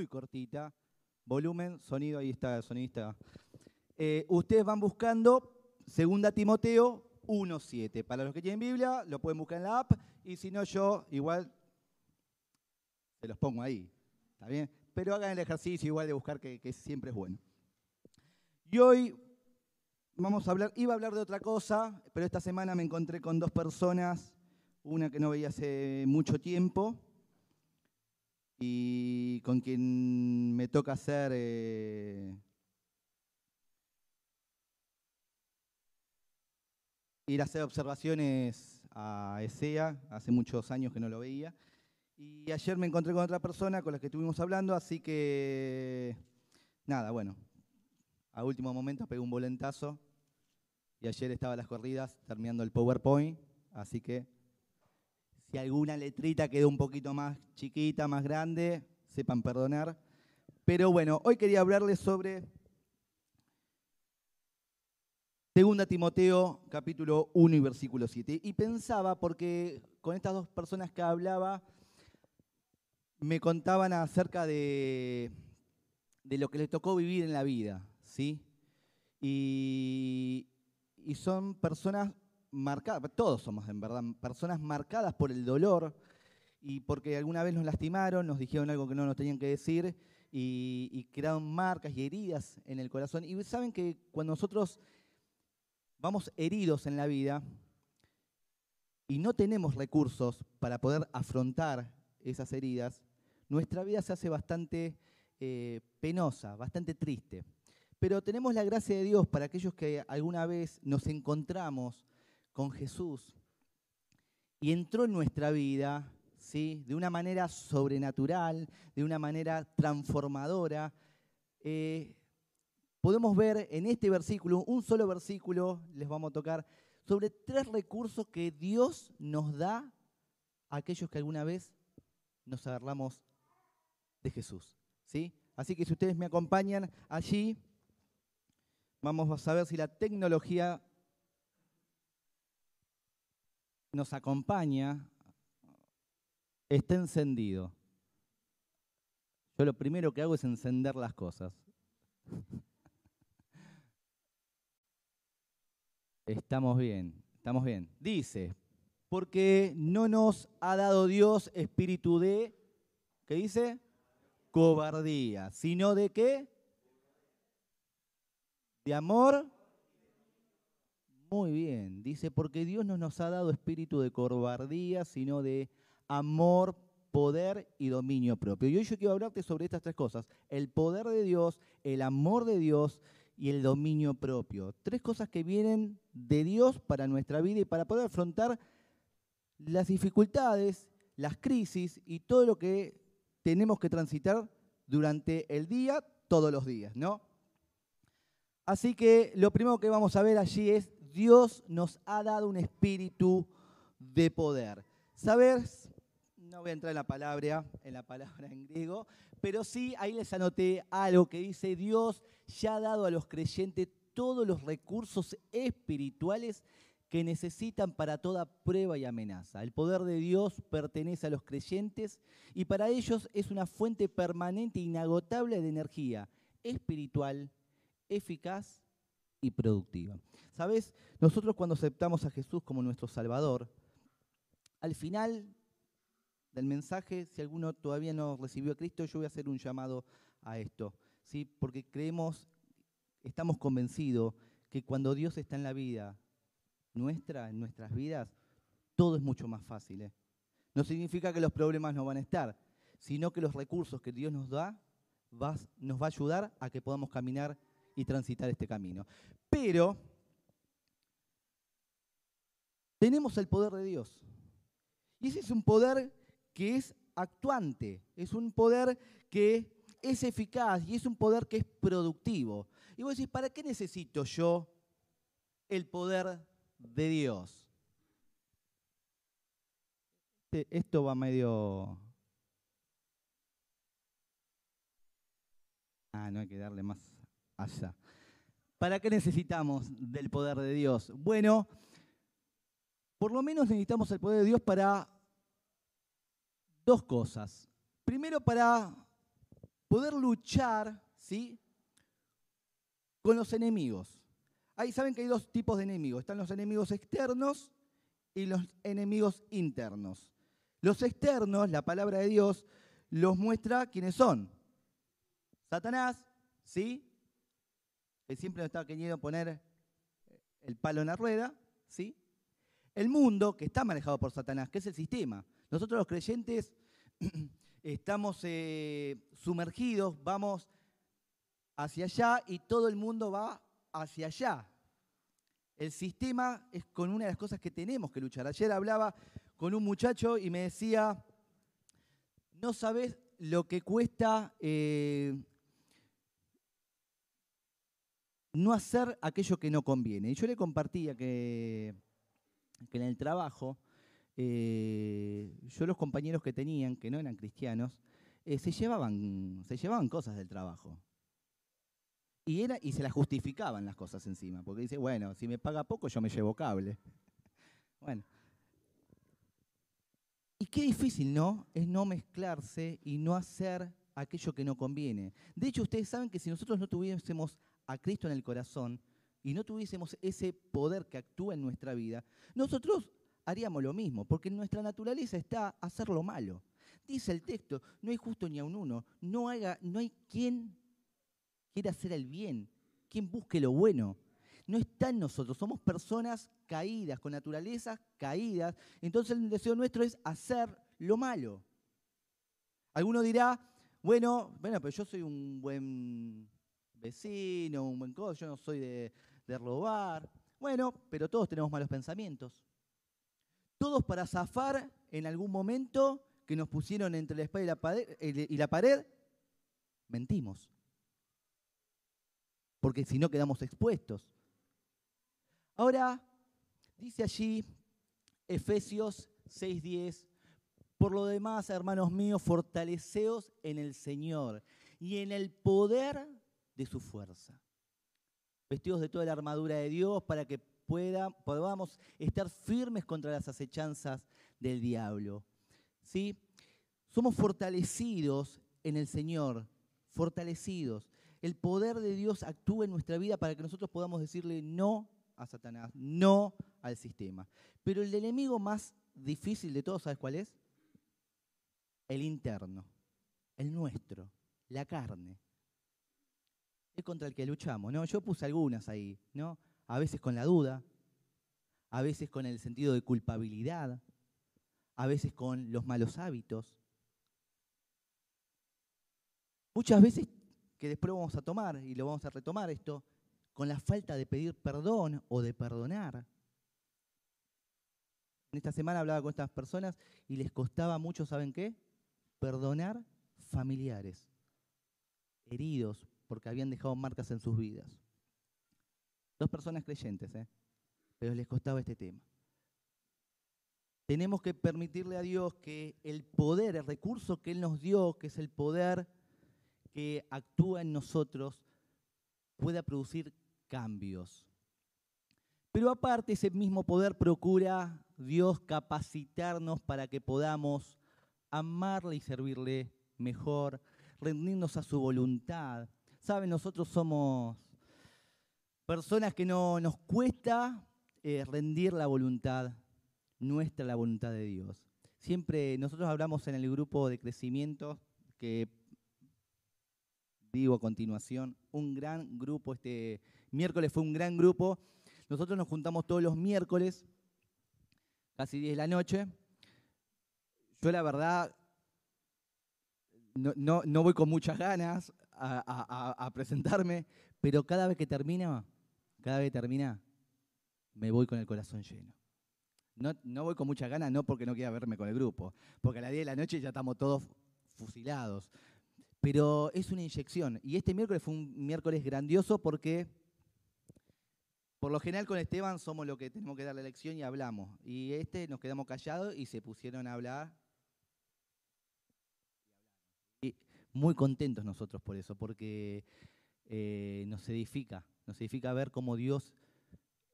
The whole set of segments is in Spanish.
muy cortita. Volumen, sonido, ahí está sonidista. Eh, ustedes van buscando Segunda Timoteo 1.7. Para los que tienen Biblia, lo pueden buscar en la app. Y si no, yo igual se los pongo ahí. ¿Está? Pero hagan el ejercicio igual de buscar que siempre es bueno. Y hoy vamos a hablar, iba a hablar de otra cosa, pero esta semana me encontré con dos personas, una que no veía hace mucho tiempo y con quien me toca hacer eh, ir a hacer observaciones a ESEA, hace muchos años que no lo veía. Y ayer me encontré con otra persona con la que estuvimos hablando, así que nada, bueno, a último momento pegué un volentazo y ayer estaba a las corridas terminando el PowerPoint, así que si alguna letrita quedó un poquito más chiquita, más grande, sepan perdonar. Pero bueno, hoy quería hablarles sobre 2 Timoteo capítulo 1 y versículo 7. Y pensaba, porque con estas dos personas que hablaba, me contaban acerca de, de lo que les tocó vivir en la vida, ¿sí? Y, y son personas marcadas, todos somos en verdad, personas marcadas por el dolor y porque alguna vez nos lastimaron, nos dijeron algo que no nos tenían que decir y, crearon marcas y heridas en el corazón. Y saben que cuando nosotros vamos heridos en la vida y no tenemos recursos para poder afrontar esas heridas, nuestra vida se hace bastante eh, penosa, bastante triste. Pero tenemos la gracia de Dios para aquellos que alguna vez nos encontramos con Jesús y entró en nuestra vida ¿sí? de una manera sobrenatural, de una manera transformadora. Eh, podemos ver en este versículo, un solo versículo, les vamos a tocar, sobre tres recursos que Dios nos da a aquellos que alguna vez nos agarramos de Jesús. ¿sí? Así que si ustedes me acompañan allí, Vamos a saber si la tecnología nos acompaña, está encendido. Yo lo primero que hago es encender las cosas. Estamos bien, estamos bien. Dice, porque no nos ha dado Dios espíritu de, ¿qué dice? Cobardía, sino de qué? De amor. Muy bien, dice, porque Dios no nos ha dado espíritu de cobardía, sino de amor, poder y dominio propio. Y hoy yo quiero hablarte sobre estas tres cosas, el poder de Dios, el amor de Dios y el dominio propio. Tres cosas que vienen de Dios para nuestra vida y para poder afrontar las dificultades, las crisis y todo lo que tenemos que transitar durante el día, todos los días, ¿no? Así que lo primero que vamos a ver allí es, Dios nos ha dado un espíritu de poder. ¿Sabes? No voy a entrar en la palabra, en la palabra en griego, pero sí ahí les anoté algo que dice, Dios ya ha dado a los creyentes todos los recursos espirituales que necesitan para toda prueba y amenaza. El poder de Dios pertenece a los creyentes y para ellos es una fuente permanente e inagotable de energía espiritual eficaz y productiva. ¿Sabes? Nosotros cuando aceptamos a Jesús como nuestro Salvador, al final del mensaje, si alguno todavía no recibió a Cristo, yo voy a hacer un llamado a esto, ¿sí? Porque creemos, estamos convencidos que cuando Dios está en la vida nuestra, en nuestras vidas, todo es mucho más fácil. ¿eh? No significa que los problemas no van a estar, sino que los recursos que Dios nos da nos va a ayudar a que podamos caminar y transitar este camino. Pero tenemos el poder de Dios. Y ese es un poder que es actuante, es un poder que es eficaz y es un poder que es productivo. Y vos decís, ¿para qué necesito yo el poder de Dios? Este, esto va medio... Ah, no hay que darle más ¿Para qué necesitamos del poder de Dios? Bueno, por lo menos necesitamos el poder de Dios para dos cosas. Primero, para poder luchar, ¿sí? Con los enemigos. Ahí saben que hay dos tipos de enemigos. Están los enemigos externos y los enemigos internos. Los externos, la palabra de Dios, los muestra quiénes son. Satanás, ¿sí? Siempre nos está queriendo poner el palo en la rueda, ¿sí? El mundo, que está manejado por Satanás, que es el sistema. Nosotros los creyentes estamos eh, sumergidos, vamos hacia allá y todo el mundo va hacia allá. El sistema es con una de las cosas que tenemos que luchar. Ayer hablaba con un muchacho y me decía, no sabes lo que cuesta eh, no hacer aquello que no conviene. Y yo le compartía que, en el trabajo, eh, yo los compañeros que tenían, que no eran cristianos, eh, se, llevaban, se llevaban cosas del trabajo. Y, era, y se las justificaban las cosas encima, porque dice, bueno, si me paga poco yo me llevo cable. Bueno. Y qué difícil, ¿no? Es no mezclarse y no hacer aquello que no conviene. De hecho, ustedes saben que si nosotros no tuviésemos a Cristo en el corazón y no tuviésemos ese poder que actúa en nuestra vida, nosotros haríamos lo mismo, porque en nuestra naturaleza está hacer lo malo. Dice el texto, no hay justo ni a un uno, no, no hay quien quiera hacer el bien, quien busque lo bueno. No está en nosotros, somos personas caídas, con naturalezas caídas. Entonces el deseo nuestro es hacer lo malo. Alguno dirá, bueno, bueno, pero yo soy un buen vecino, un buen codo, yo no soy de, robar. Bueno, pero todos tenemos malos pensamientos. Todos para zafar en algún momento que nos pusieron entre la espada y la pared, y la pared mentimos. Porque si no quedamos expuestos. Ahora, dice allí Efesios 6:10, por lo demás, hermanos míos, fortaleceos en el Señor y en el poder de su fuerza. Vestidos de toda la armadura de Dios para que podamos estar firmes contra las acechanzas del diablo. ¿Sí? Somos fortalecidos en el Señor, fortalecidos. El poder de Dios actúa en nuestra vida para que nosotros podamos decirle no a Satanás, no al sistema. Pero el enemigo más difícil de todos, ¿sabes cuál es? El interno, el nuestro, la carne contra el que luchamos, ¿no? Yo puse algunas ahí, ¿no? A veces con la duda, a veces con el sentido de culpabilidad, a veces con los malos hábitos. Muchas veces, que después vamos a tomar y lo vamos a retomar esto, con la falta de pedir perdón o de perdonar. En esta semana hablaba con estas personas y les costaba mucho, ¿saben qué? Perdonar familiares, heridos, porque habían dejado marcas en sus vidas. Dos personas creyentes, ¿eh? pero les costaba este tema. Tenemos que permitirle a Dios que el poder, el recurso que Él nos dio, que es el poder que actúa en nosotros, pueda producir cambios. Pero aparte ese mismo poder procura Dios capacitarnos para que podamos amarle y servirle mejor, rendirnos a su voluntad, Saben, nosotros somos personas que no nos cuesta eh, rendir la voluntad nuestra, la voluntad de Dios. Siempre nosotros hablamos en el grupo de crecimiento que digo a continuación, un gran grupo, este miércoles fue un gran grupo. Nosotros nos juntamos todos los miércoles, casi 10 de la noche. Yo la verdad no, no voy con muchas ganas, a, presentarme, pero cada vez que termina, cada vez que termina, me voy con el corazón lleno. No, no voy con mucha ganas, no porque no quiera verme con el grupo, porque a las 10 de la noche ya estamos todos fusilados. Pero es una inyección. Y este miércoles fue un miércoles grandioso porque, por lo general con Esteban somos los que tenemos que dar la lección y hablamos. Y este nos quedamos callados y se pusieron a hablar muy contentos nosotros por eso, porque eh, nos edifica, nos edifica ver cómo Dios,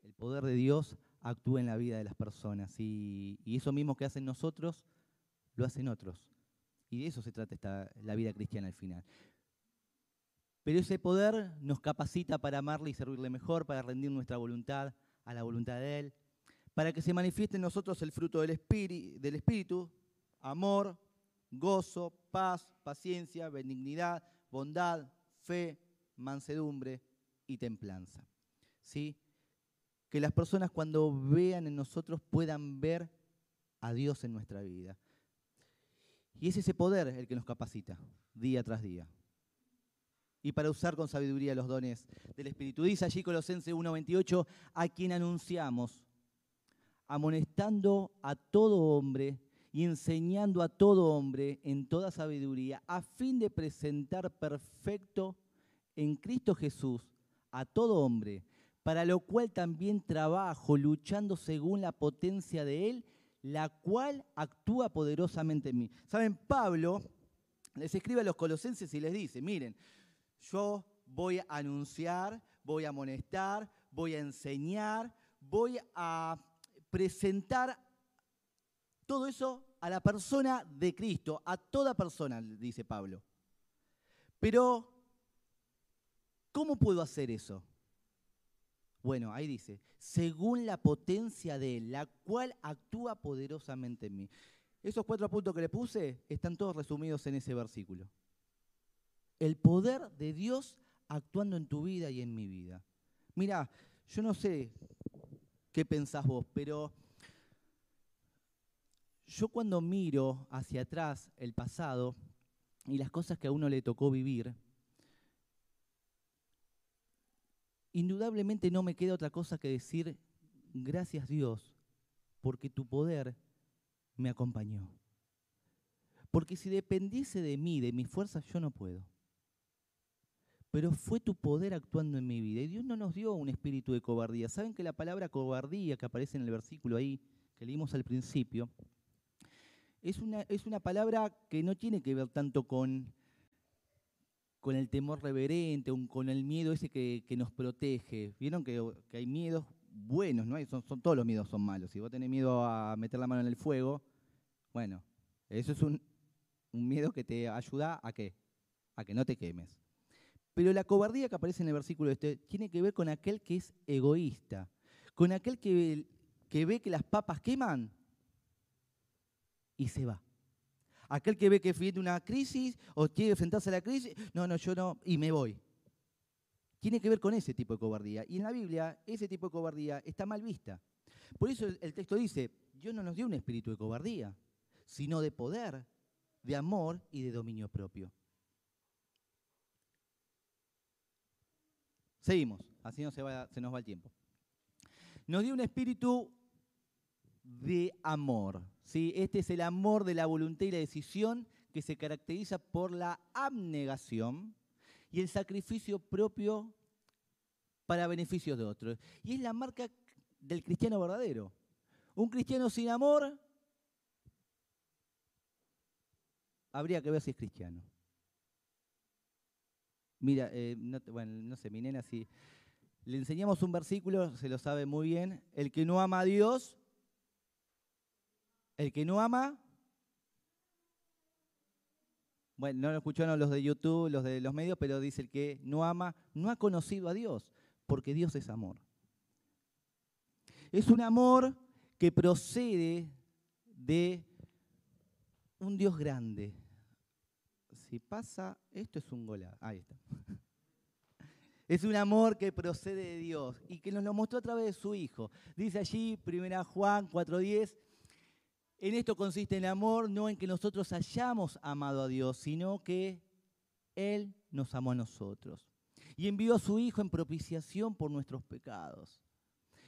el poder de Dios actúa en la vida de las personas. Y, eso mismo que hacen nosotros, lo hacen otros. Y de eso se trata esta, la vida cristiana al final. Pero ese poder nos capacita para amarle y servirle mejor, para rendir nuestra voluntad a la voluntad de Él, para que se manifieste en nosotros el fruto del espíritu amor, gozo, paz, paciencia, benignidad, bondad, fe, mansedumbre y templanza. ¿Sí? Que las personas cuando vean en nosotros puedan ver a Dios en nuestra vida. Y es ese poder el que nos capacita día tras día. Y para usar con sabiduría los dones del Espíritu. Dice allí Colosenses 1.28, a quien anunciamos, amonestando a todo hombre y enseñando a todo hombre en toda sabiduría, a fin de presentar perfecto en Cristo Jesús a todo hombre, para lo cual también trabajo luchando según la potencia de Él, la cual actúa poderosamente en mí. Saben, Pablo les escribe a los colosenses y les dice, miren, yo voy a anunciar, voy a amonestar, voy a enseñar, voy a presentar todo eso a la persona de Cristo, a toda persona, dice Pablo. Pero ¿Cómo puedo hacer eso? Bueno, ahí dice, según la potencia de Él, la cual actúa poderosamente en mí. Esos cuatro puntos que le puse están todos resumidos en ese versículo. El poder de Dios actuando en tu vida y en mi vida. Mira, yo no sé qué pensás vos, pero yo cuando miro hacia atrás el pasado y las cosas que a uno le tocó vivir, indudablemente no me queda otra cosa que decir, gracias Dios, porque tu poder me acompañó. Porque si dependiese de mí, de mis fuerzas, yo no puedo. Pero fue tu poder actuando en mi vida. Y Dios no nos dio un espíritu de cobardía. ¿Saben que la palabra cobardía que aparece en el versículo ahí, que leímos al principio, es una, es una palabra que no tiene que ver tanto con con el temor reverente, con el miedo ese que, nos protege. Vieron que, hay miedos buenos, ¿no? Son, son, todos los miedos son malos. Si vos tenés miedo a meter la mano en el fuego, bueno, eso es un, miedo que te ayuda a? A que no te quemes. Pero la cobardía que aparece en el versículo este tiene que ver con aquel que es egoísta, con aquel que, que ve que las papas queman y se va. Aquel que ve que viene una crisis o quiere enfrentarse a la crisis, no, no, yo no, y me voy. Tiene que ver con ese tipo de cobardía. Y en la Biblia, ese tipo de cobardía está mal vista. Por eso el, texto dice, Dios no nos dio un espíritu de cobardía, sino de poder, de amor y de dominio propio. Seguimos, así no se, nos va el tiempo. Nos dio un espíritu de amor. ¿Sí? Este es el amor de la voluntad y la decisión que se caracteriza por la abnegación y el sacrificio propio para beneficios de otros. Y es la marca del cristiano verdadero. Un cristiano sin amor habría que ver si es cristiano. Mira, eh, no, bueno, no sé, mi nena si le enseñamos un versículo, se lo sabe muy bien, el que no ama a Dios el que no ama, bueno, no lo escucharon los de YouTube, los de los medios, pero dice el que no ama, no ha conocido a Dios, porque Dios es amor. Es un amor que procede de un Dios grande. Si pasa, esto es un golazo. Ahí está. Es un amor que procede de Dios y que nos lo mostró a través de su Hijo. Dice allí, 1 Juan 4.10, en esto consiste el amor, no en que nosotros hayamos amado a Dios, sino que Él nos amó a nosotros y envió a su Hijo en propiciación por nuestros pecados.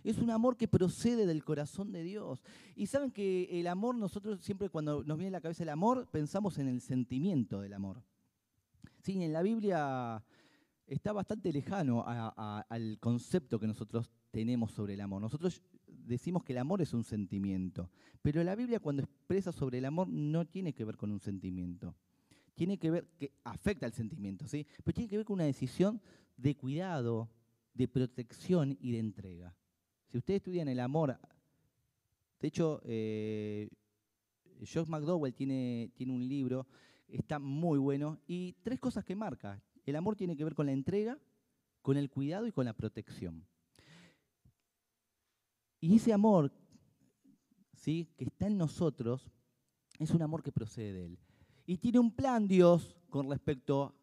Es un amor que procede del corazón de Dios. Y saben que el amor, nosotros siempre cuando nos viene a la cabeza el amor, pensamos en el sentimiento del amor. Sí, en la Biblia está bastante lejano al concepto que nosotros tenemos sobre el amor. Nosotros decimos que el amor es un sentimiento, pero la Biblia cuando expresa sobre el amor no tiene que ver con un sentimiento. Tiene que ver, que afecta al sentimiento, ¿sí? Pero tiene que ver con una decisión de cuidado, de protección y de entrega. Si ustedes estudian el amor, de hecho, eh, Josh McDowell tiene, tiene un libro, está muy bueno, y tres cosas que marca El amor tiene que ver con la entrega, con el cuidado y con la protección. Y ese amor ¿sí? que está en nosotros es un amor que procede de Él. Y tiene un plan Dios con respecto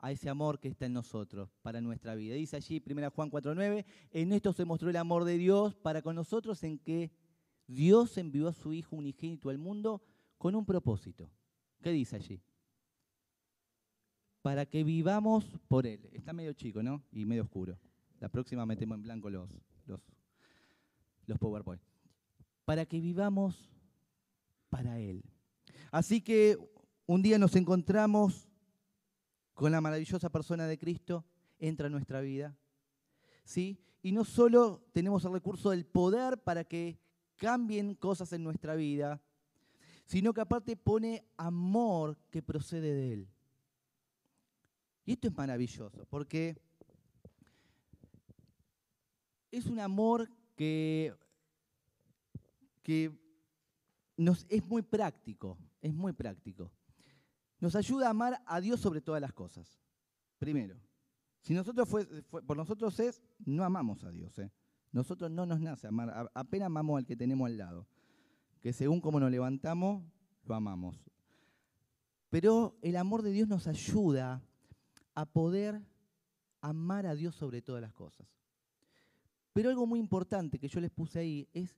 a ese amor que está en nosotros para nuestra vida. Dice allí 1 Juan 4.9, en esto se mostró el amor de Dios para con nosotros en que Dios envió a su Hijo unigénito al mundo con un propósito. ¿Qué dice allí? Para que vivamos por Él. Está medio chico, ¿no? Y medio oscuro. La próxima metemos en blanco los, los, los PowerPoint. Para que vivamos para Él. Así que un día nos encontramos con la maravillosa persona de Cristo, entra en nuestra vida. ¿Sí? Y no solo tenemos el recurso del poder para que cambien cosas en nuestra vida, sino que aparte pone amor que procede de Él. Y esto es maravilloso, porque es un amor que, que nos, es muy práctico, es muy práctico. Nos ayuda a amar a Dios sobre todas las cosas. Primero, si nosotros fue, por nosotros es, no amamos a Dios. ¿eh? Nosotros no nos nace amar, apenas amamos al que tenemos al lado. Que según cómo nos levantamos, lo amamos. Pero el amor de Dios nos ayuda a poder amar a Dios sobre todas las cosas. Pero algo muy importante que yo les puse ahí es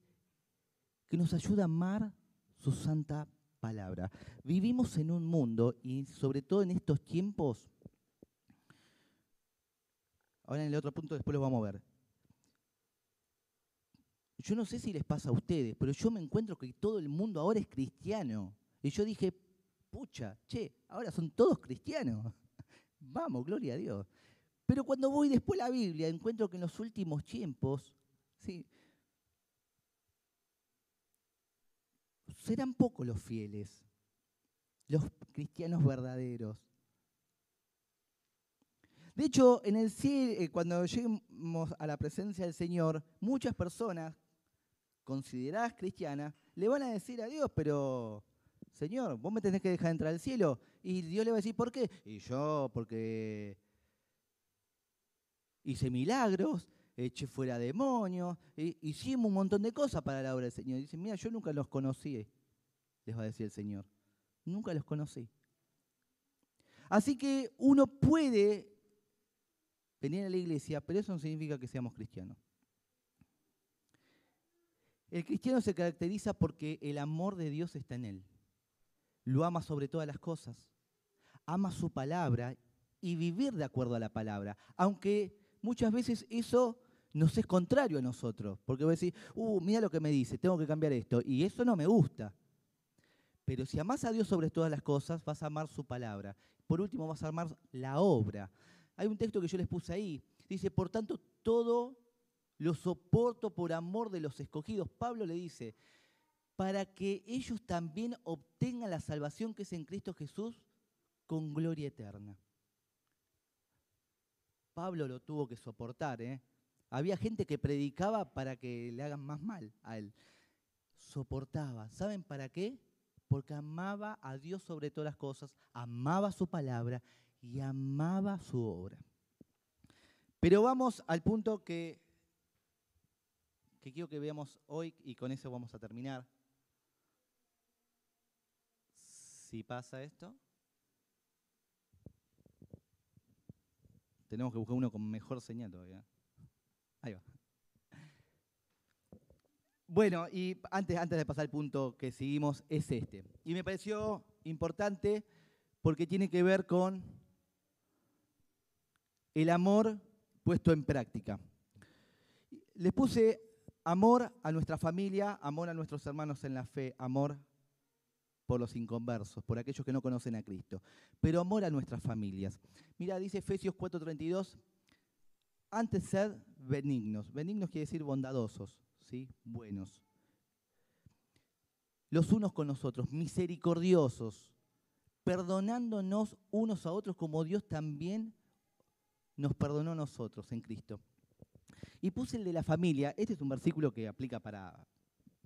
que nos ayuda a amar su santa palabra. Vivimos en un mundo y sobre todo en estos tiempos, ahora en el otro punto después lo vamos a ver, yo no sé si les pasa a ustedes, pero yo me encuentro que todo el mundo ahora es cristiano. Y yo dije, pucha, che, ahora son todos cristianos. Vamos, gloria a Dios. Pero cuando voy después a la Biblia, encuentro que en los últimos tiempos, serán pocos los fieles, los cristianos verdaderos. De hecho, en el cielo, eh, cuando lleguemos a la presencia del Señor, muchas personas consideradas cristianas, le van a decir a Dios, pero Señor, vos me tenés que dejar entrar al cielo. Y Dios le va a decir, ¿por qué? Y yo, porque hice milagros, eché fuera demonios, hicimos un montón de cosas para la obra del Señor. Y dice, mira, yo nunca los conocí, les va a decir el Señor. Nunca los conocí. Así que uno puede venir a la iglesia, pero eso no significa que seamos cristianos. El cristiano se caracteriza porque el amor de Dios está en él. Lo ama sobre todas las cosas. Ama su palabra y vivir de acuerdo a la palabra. Aunque muchas veces eso nos es contrario a nosotros. Porque vos decís, uh, mira lo que me dice, tengo que cambiar esto. Y eso no me gusta. Pero si amas a Dios sobre todas las cosas, vas a amar su palabra. Por último, vas a amar la obra. Hay un texto que yo les puse ahí. Dice, por tanto, todo lo soporto por amor de los escogidos. Pablo le dice, para que ellos también obtengan la salvación que es en Cristo Jesús con gloria eterna. Pablo lo tuvo que soportar. ¿eh? Había gente que predicaba para que le hagan más mal a él. Soportaba. ¿Saben para qué? Porque amaba a Dios sobre todas las cosas, amaba su palabra y amaba su obra. Pero vamos al punto que que quiero que veamos hoy y con eso vamos a terminar. Si pasa esto, tenemos que buscar uno con mejor señal todavía. Ahí va. Bueno, y antes, antes de pasar al punto que seguimos, es este. Y me pareció importante porque tiene que ver con el amor puesto en práctica. Les puse Amor a nuestra familia, amor a nuestros hermanos en la fe, amor por los inconversos, por aquellos que no conocen a Cristo, pero amor a nuestras familias. Mira, dice Efesios 4:32, antes sed benignos. Benignos quiere decir bondadosos, ¿sí? Buenos. Los unos con los otros, misericordiosos, perdonándonos unos a otros como Dios también nos perdonó a nosotros en Cristo. Y puse el de la familia. Este es un versículo que aplica para,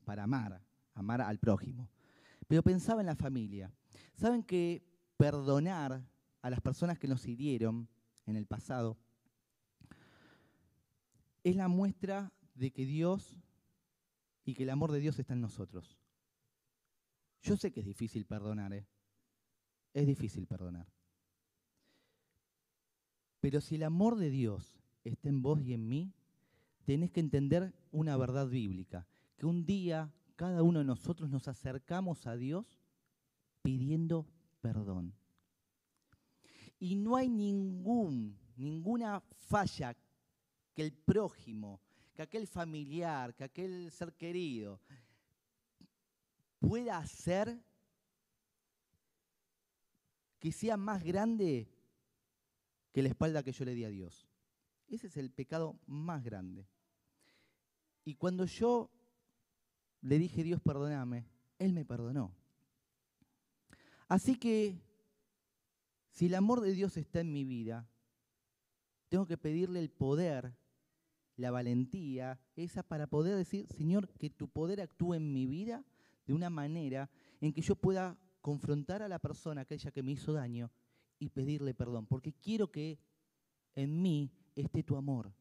para amar, amar al prójimo. Pero pensaba en la familia. ¿Saben que perdonar a las personas que nos hirieron en el pasado, es la muestra de que Dios y que el amor de Dios está en nosotros. Yo sé que es difícil perdonar, ¿eh? es difícil perdonar. Pero si el amor de Dios está en vos y en mí, tenés que entender una verdad bíblica, que un día cada uno de nosotros nos acercamos a Dios pidiendo perdón. Y no hay ningún, ninguna falla que el prójimo, que aquel familiar, que aquel ser querido pueda hacer que sea más grande que la espalda que yo le di a Dios. Ese es el pecado más grande. Y cuando yo le dije, Dios, perdóname, Él me perdonó. Así que, si el amor de Dios está en mi vida, tengo que pedirle el poder, la valentía, esa para poder decir, Señor, que tu poder actúe en mi vida de una manera en que yo pueda confrontar a la persona, aquella que me hizo daño, y pedirle perdón, porque quiero que en mí esté tu amor,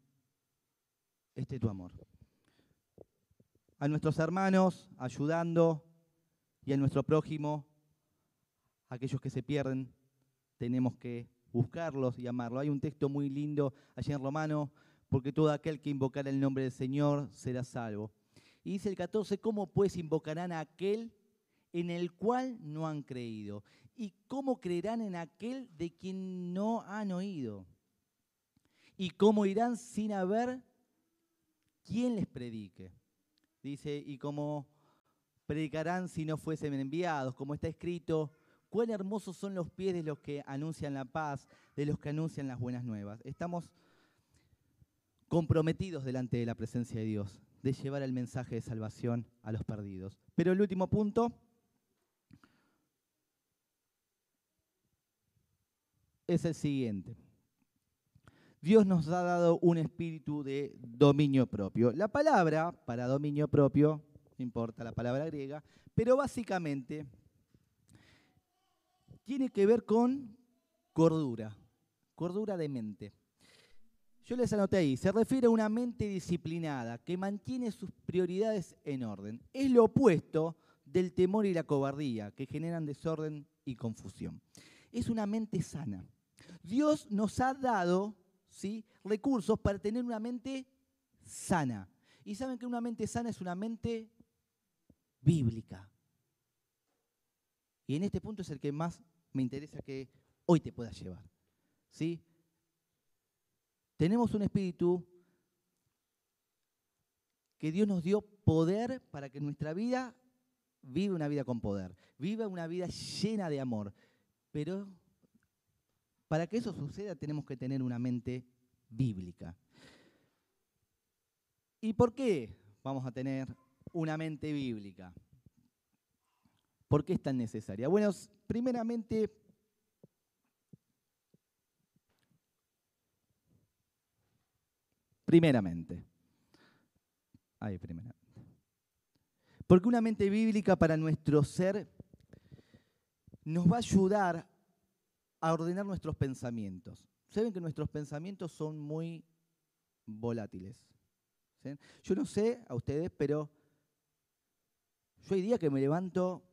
esté tu amor. A nuestros hermanos ayudando y a nuestro prójimo, aquellos que se pierden, tenemos que buscarlos y amarlos. Hay un texto muy lindo allí en Romano, porque todo aquel que invocara el nombre del Señor será salvo. Y dice el 14, ¿cómo pues invocarán a aquel en el cual no han creído? ¿Y cómo creerán en aquel de quien no han oído? ¿Y cómo irán sin haber quien les predique? Dice, ¿y cómo predicarán si no fuesen enviados? Como está escrito, cuán hermosos son los pies de los que anuncian la paz, de los que anuncian las buenas nuevas. Estamos comprometidos delante de la presencia de Dios de llevar el mensaje de salvación a los perdidos. Pero el último punto es el siguiente. Dios nos ha dado un espíritu de dominio propio. La palabra para dominio propio, no importa la palabra griega, pero básicamente tiene que ver con cordura, cordura de mente. Yo les anoté ahí, se refiere a una mente disciplinada que mantiene sus prioridades en orden. Es lo opuesto del temor y la cobardía que generan desorden y confusión. Es una mente sana. Dios nos ha dado ¿sí? recursos para tener una mente sana. Y saben que una mente sana es una mente bíblica. Y en este punto es el que más me interesa que hoy te puedas llevar. ¿Sí? Tenemos un espíritu que Dios nos dio poder para que nuestra vida viva una vida con poder, viva una vida llena de amor. Pero para que eso suceda tenemos que tener una mente bíblica. ¿Y por qué vamos a tener una mente bíblica? ¿Por qué es tan necesaria? Bueno, primeramente Primeramente. Ahí, primeramente. Porque una mente bíblica para nuestro ser nos va a ayudar a ordenar nuestros pensamientos. Saben que nuestros pensamientos son muy volátiles. Yo no sé a ustedes, pero yo hay días que me levanto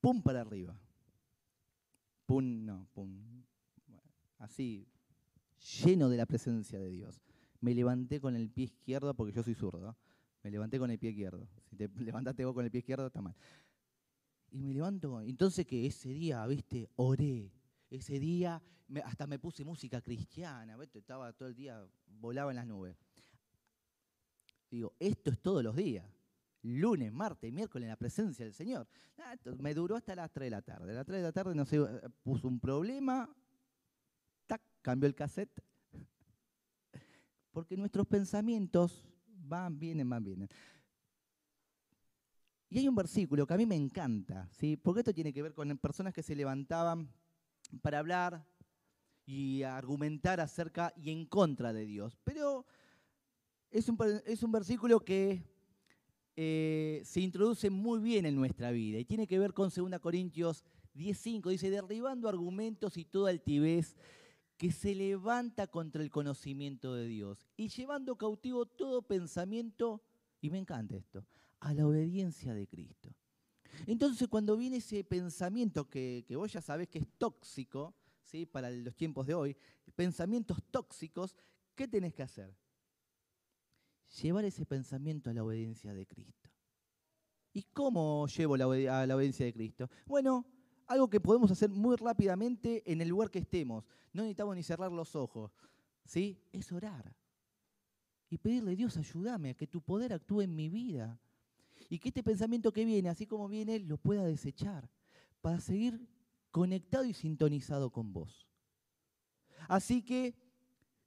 pum para arriba. Pum, no, pum. Así, lleno de la presencia de Dios. Me levanté con el pie izquierdo porque yo soy zurdo. Me levanté con el pie izquierdo. Si te levantaste vos con el pie izquierdo, está mal. Y me levanto. Entonces que ese día, viste, oré. Ese día hasta me puse música cristiana. ¿viste? Estaba todo el día, volaba en las nubes. Digo, esto es todos los días. Lunes, martes, miércoles en la presencia del Señor. me duró hasta las 3 de la tarde. Las 3 de la tarde, no sé, puso un problema, cambio el cassette. Porque nuestros pensamientos van, vienen, van, vienen. Y hay un versículo que a mí me encanta, ¿sí? porque esto tiene que ver con personas que se levantaban para hablar y argumentar acerca y en contra de Dios. Pero es un, es un versículo que eh, se introduce muy bien en nuestra vida y tiene que ver con 2 Corintios 10.5 dice, derribando argumentos y toda altivez que se levanta contra el conocimiento de Dios y llevando cautivo todo pensamiento, y me encanta esto, a la obediencia de Cristo. Entonces cuando viene ese pensamiento que, que vos ya sabés que es tóxico, ¿sí? para los tiempos de hoy, pensamientos tóxicos, ¿qué tenés que hacer? Llevar ese pensamiento a la obediencia de Cristo. ¿Y cómo llevo a la obediencia de Cristo? Bueno, algo que podemos hacer muy rápidamente en el lugar que estemos. No necesitamos ni cerrar los ojos. ¿Sí? Es orar. Y pedirle, Dios, ayúdame a que tu poder actúe en mi vida. Y que este pensamiento que viene, así como viene, lo pueda desechar. Para seguir conectado y sintonizado con vos. Así que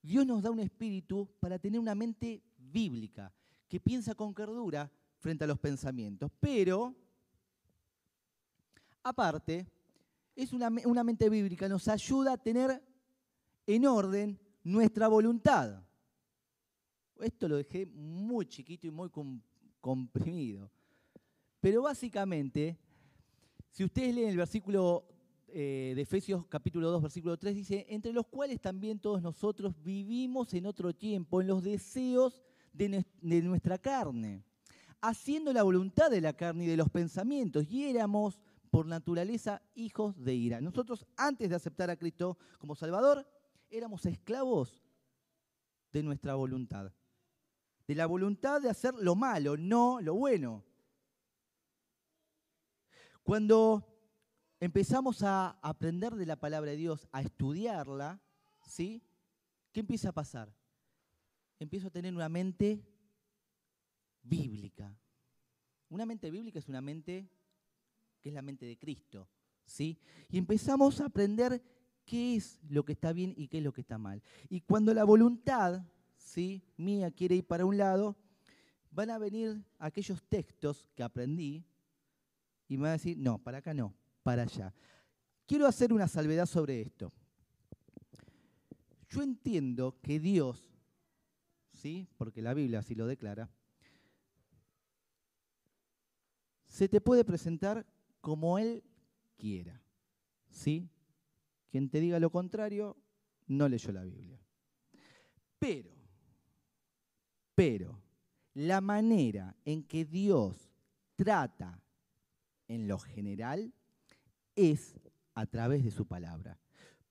Dios nos da un espíritu para tener una mente bíblica, que piensa con cordura frente a los pensamientos. Pero, aparte, es una, una mente bíblica, nos ayuda a tener en orden nuestra voluntad. Esto lo dejé muy chiquito y muy comprimido. Pero básicamente, si ustedes leen el versículo eh, de Efesios capítulo 2, versículo 3, dice, entre los cuales también todos nosotros vivimos en otro tiempo, en los deseos de, nuestra carne, haciendo la voluntad de la carne y de los pensamientos, y éramos por naturaleza hijos de ira. Nosotros, antes de aceptar a Cristo como Salvador, éramos esclavos de nuestra voluntad. De la voluntad de hacer lo malo, no lo bueno. Cuando empezamos a aprender de la palabra de Dios, a estudiarla, ¿sí? ¿Qué empieza a pasar? Empiezo a tener una mente bíblica. Una mente bíblica es una mente que es la mente de Cristo, ¿sí? Y empezamos a aprender qué es lo que está bien y qué es lo que está mal. Y cuando la voluntad, ¿sí? mía quiere ir para un lado, van a venir aquellos textos que aprendí y me van a decir, no, para acá no, para allá. Quiero hacer una salvedad sobre esto. Yo entiendo que Dios, ¿sí? porque la Biblia así lo declara, se te puede presentar como Él quiera. ¿sí? Quien te diga lo contrario, no leyó la Biblia. Pero, pero, la manera en que Dios trata en lo general es a través de su palabra.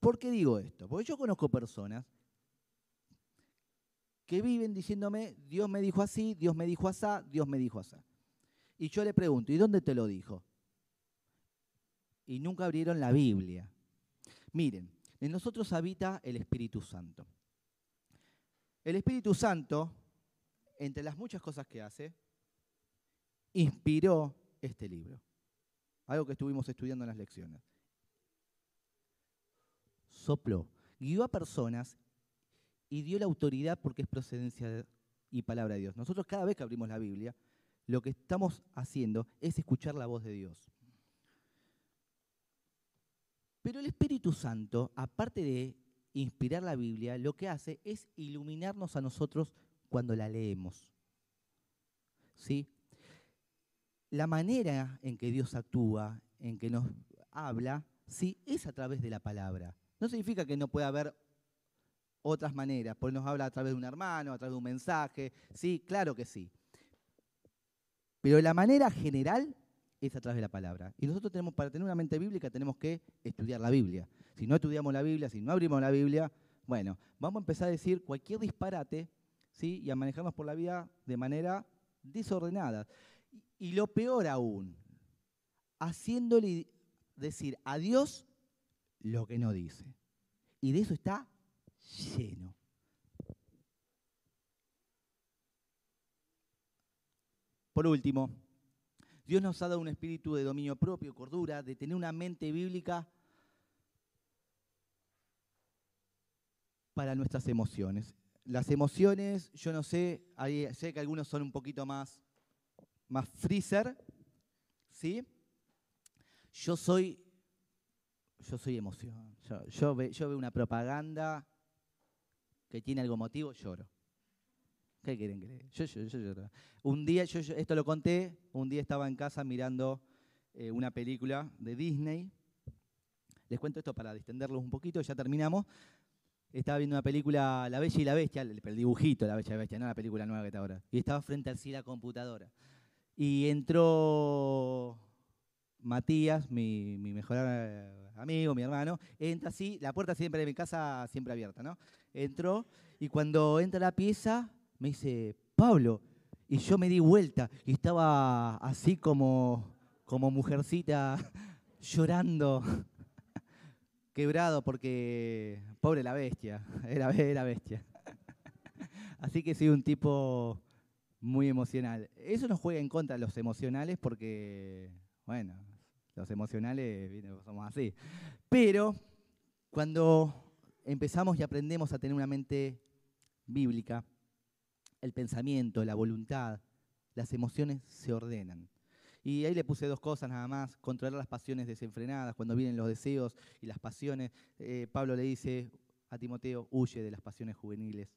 ¿Por qué digo esto? Porque yo conozco personas que viven diciéndome, Dios me dijo así, Dios me dijo así, Dios me dijo así. Y yo le pregunto, ¿y dónde te lo dijo? Y nunca abrieron la Biblia. Miren, en nosotros habita el Espíritu Santo. El Espíritu Santo, entre las muchas cosas que hace, inspiró este libro algo que estuvimos estudiando en las lecciones. Sopló, guió a personas y dio la autoridad porque es procedencia y palabra de Dios. Nosotros cada vez que abrimos la Biblia, lo que estamos haciendo es escuchar la voz de Dios. Pero el Espíritu Santo, aparte de inspirar la Biblia, lo que hace es iluminarnos a nosotros cuando la leemos. ¿Sí? la manera en que Dios actúa, en que nos habla, sí, es a través de la palabra. No significa que no pueda haber otras maneras, porque nos habla a través de un hermano, a través de un mensaje, sí, claro que sí. Pero la manera general es a través de la palabra. Y nosotros tenemos, para tener una mente bíblica, tenemos que estudiar la Biblia. Si no estudiamos la Biblia, si no abrimos la Biblia, bueno, vamos a empezar a decir cualquier disparate, ¿sí? Y a manejarnos por la vida de manera desordenada. Y lo peor aún, haciéndole decir a Dios lo que no dice. Y de eso está lleno. Por último, Dios nos ha dado un espíritu de dominio propio, cordura, de tener una mente bíblica para nuestras emociones. Las emociones, yo no sé, sé que algunos son un poquito más más freezer, ¿sí? Yo soy, yo soy emoción. Yo, veo una propaganda que tiene algo motivo, lloro. ¿Qué quieren creer? Yo, lloro. Un día, yo, esto lo conté, un día estaba en casa mirando eh, una película de Disney Les cuento esto para distenderlos un poquito, ya terminamos. Estaba viendo una película La Bella y la Bestia, el, dibujito La Bella y la Bestia, no la película nueva que está ahora. Y estaba frente al sí la computadora. Y entró Matías, mi, mi mejor eh, amigo, mi hermano, entra así, la puerta siempre de mi casa siempre abierta, ¿no? Entró y cuando entra a la pieza me dice, Pablo, y yo me di vuelta y estaba así como, como mujercita llorando, quebrado porque pobre la bestia, era, era bestia. Así que soy un tipo muy emocional. Eso nos juega en contra los emocionales porque, bueno, los emocionales somos así. Pero cuando empezamos y aprendemos a tener una mente bíblica, el pensamiento, la voluntad, las emociones se ordenan. Y ahí le puse dos cosas nada más, controlar las pasiones desenfrenadas, cuando vienen los deseos y las pasiones. Eh, Pablo le dice a Timoteo, huye de las pasiones juveniles.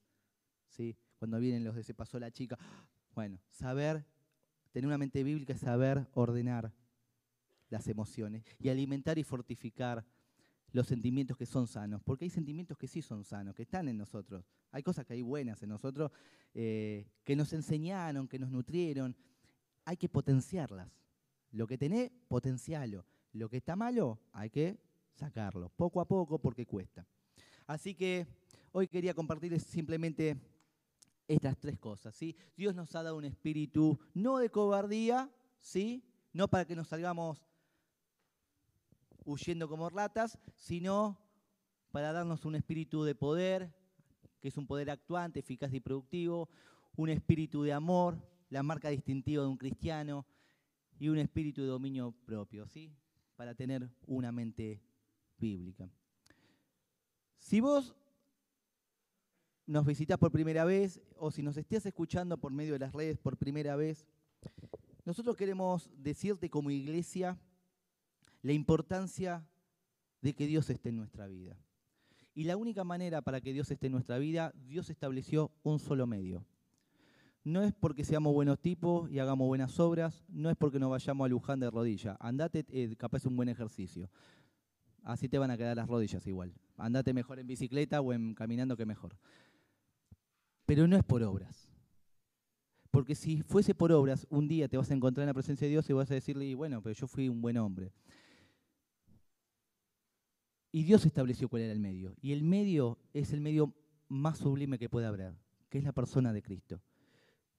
¿Sí? Cuando vienen los deseos, pasó la chica. Bueno, saber, tener una mente bíblica es saber ordenar las emociones y alimentar y fortificar los sentimientos que son sanos, porque hay sentimientos que sí son sanos, que están en nosotros. Hay cosas que hay buenas en nosotros, eh, que nos enseñaron, que nos nutrieron. Hay que potenciarlas. Lo que tenés, potencialo. Lo que está malo, hay que sacarlo, poco a poco, porque cuesta. Así que hoy quería compartirles simplemente estas tres cosas. ¿sí? Dios nos ha dado un espíritu no de cobardía, ¿sí? no para que nos salgamos huyendo como ratas, sino para darnos un espíritu de poder, que es un poder actuante, eficaz y productivo, un espíritu de amor, la marca distintiva de un cristiano, y un espíritu de dominio propio, ¿sí? Para tener una mente bíblica. Si vos nos visitas por primera vez o si nos estés escuchando por medio de las redes por primera vez, nosotros queremos decirte como iglesia la importancia de que Dios esté en nuestra vida. Y la única manera para que Dios esté en nuestra vida, Dios estableció un solo medio. No es porque seamos buenos tipos y hagamos buenas obras, no es porque nos vayamos a Luján de rodilla. Andate, eh, capaz un buen ejercicio. Así te van a quedar las rodillas igual. Andate mejor en bicicleta o en caminando que mejor. Pero no es por obras. Porque si fuese por obras, un día te vas a encontrar en la presencia de Dios y vas a decirle, bueno, pero yo fui un buen hombre. Y Dios estableció cuál era el medio. Y el medio es el medio más sublime que puede haber, que es la persona de Cristo.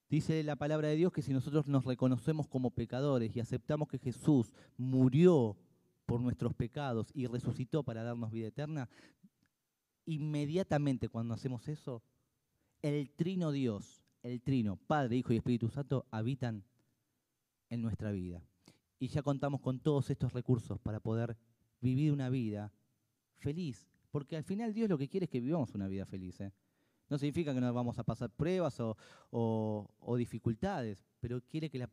Dice la palabra de Dios que si nosotros nos reconocemos como pecadores y aceptamos que Jesús murió por nuestros pecados y resucitó para darnos vida eterna, inmediatamente cuando hacemos eso, el trino Dios, el trino, Padre, Hijo y Espíritu Santo, habitan en nuestra vida. Y ya contamos con todos estos recursos para poder vivir una vida feliz. Porque al final Dios lo que quiere es que vivamos una vida feliz. ¿eh? No significa que nos vamos a pasar pruebas o, dificultades, pero quiere que la,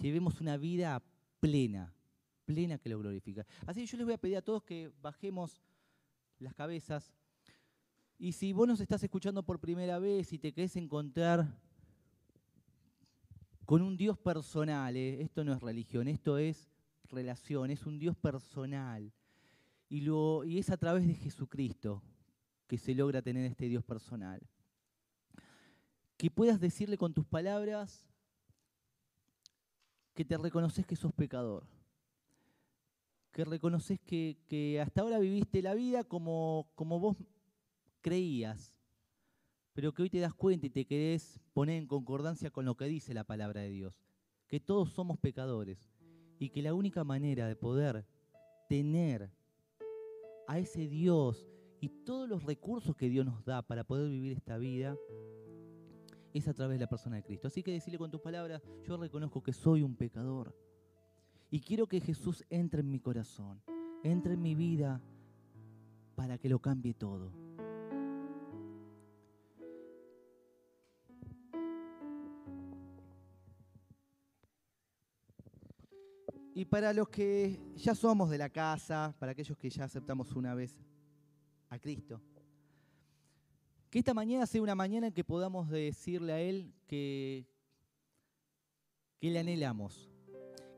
llevemos una vida plena, plena que lo glorifica. Así que yo les voy a pedir a todos que bajemos las cabezas. Y si vos nos estás escuchando por primera vez y te querés encontrar con un Dios personal, ¿eh? esto no es religión, esto es relación, es un Dios personal y, y es a través de Jesucristo que se logra tener este Dios personal. Que puedas decirle con tus palabras que te reconoces que sos pecador. Que reconoces que, hasta ahora viviste la vida como, como vos creías, pero que hoy te das cuenta y te querés poner en concordancia con lo que dice la palabra de Dios. Que todos somos pecadores y que la única manera de poder tener a ese Dios y todos los recursos que Dios nos da para poder vivir esta vida es a través de la persona de Cristo. Así que decirle con tus palabras, yo reconozco que soy un pecador y quiero que Jesús entre en mi corazón, entre en mi vida para que lo cambie todo. Y para los que ya somos de la casa, para aquellos que ya aceptamos una vez a Cristo, que esta mañana sea una mañana en que podamos decirle a Él que, que le anhelamos,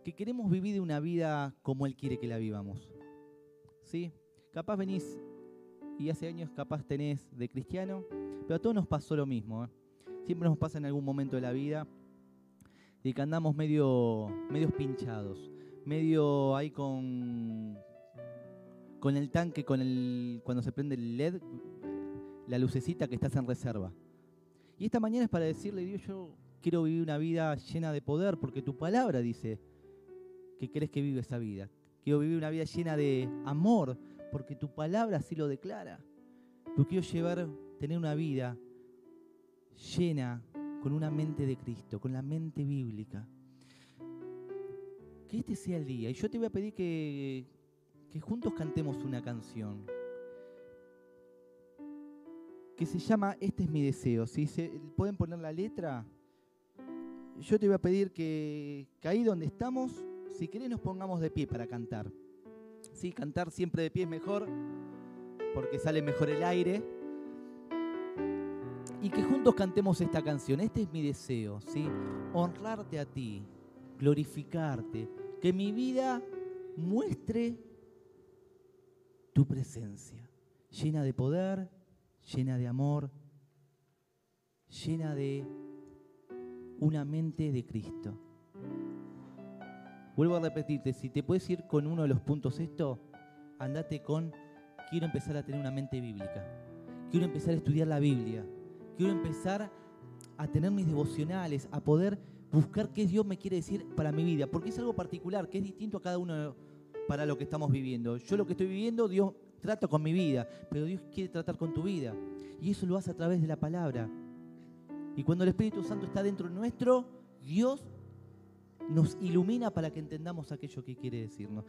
que queremos vivir una vida como Él quiere que la vivamos, ¿sí? Capaz venís y hace años capaz tenés de cristiano, pero a todos nos pasó lo mismo. ¿eh? Siempre nos pasa en algún momento de la vida de que andamos medio, pinchados, medio ahí con, con el tanque, con el, cuando se prende el LED, la lucecita que estás en reserva. Y esta mañana es para decirle, Dios, yo quiero vivir una vida llena de poder, porque tu palabra dice que querés que viva esa vida. Quiero vivir una vida llena de amor, porque tu palabra así lo declara. Yo quiero llevar, tener una vida llena con una mente de Cristo, con la mente bíblica. Que este sea el día. Y yo te voy a pedir que, que juntos cantemos una canción que se llama Este es mi deseo. Si se, pueden poner la letra, yo te voy a pedir que, ahí donde estamos, si querés nos pongamos de pie para cantar. Sí, cantar siempre de pie es mejor, porque sale mejor el aire. Y que juntos cantemos esta canción. Este es mi deseo, ¿sí? Honrarte a ti, glorificarte, que mi vida muestre tu presencia, llena de poder, llena de amor, llena de una mente de Cristo. Vuelvo a repetirte, si te puedes ir con uno de los puntos esto, andate con, quiero empezar a tener una mente bíblica, quiero empezar a estudiar la Biblia, quiero empezar a tener mis devocionales, a poder buscar qué Dios me quiere decir para mi vida, porque es algo particular, que es distinto a cada uno para lo que estamos viviendo. Yo lo que estoy viviendo, Dios trata con mi vida, pero Dios quiere tratar con tu vida. Y eso lo hace a través de la palabra. Y cuando el Espíritu Santo está dentro nuestro, Dios nos ilumina para que entendamos aquello que quiere decirnos.